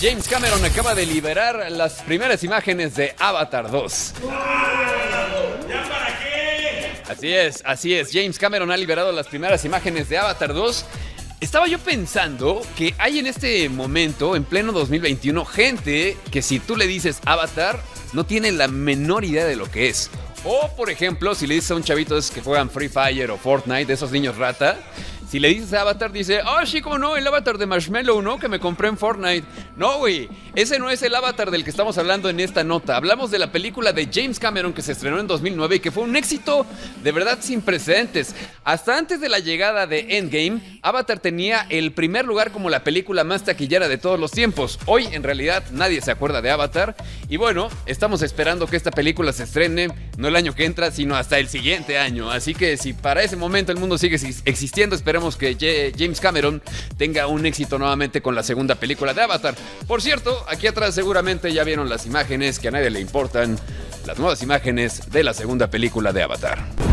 James Cameron acaba de liberar las primeras imágenes de Avatar 2. Así es, así es. James Cameron ha liberado las primeras imágenes de Avatar 2. Estaba yo pensando que hay en este momento, en pleno 2021, gente que si tú le dices Avatar, no tiene la menor idea de lo que es. O, por ejemplo, si le dices a un chavito de esos que juegan Free Fire o Fortnite, de esos niños rata, si le dices Avatar, dice, ah, sí, como no, el avatar de Marshmallow, ¿no? Que me compré en Fortnite. No, güey, ese no es el avatar del que estamos hablando en esta nota. Hablamos de la película de James Cameron que se estrenó en 2009 y que fue un éxito de verdad sin precedentes. Hasta antes de la llegada de Endgame, Avatar tenía el primer lugar como la película más taquillera de todos los tiempos. Hoy, en realidad, nadie se acuerda de Avatar. Y bueno, estamos esperando que esta película se estrene, no el año que entra, sino hasta el siguiente año. Así que si para ese momento el mundo sigue existiendo, esperamos que James Cameron tenga un éxito nuevamente con la segunda película de Avatar. Por cierto, aquí atrás seguramente ya vieron las imágenes que a nadie le importan, las nuevas imágenes de la segunda película de Avatar.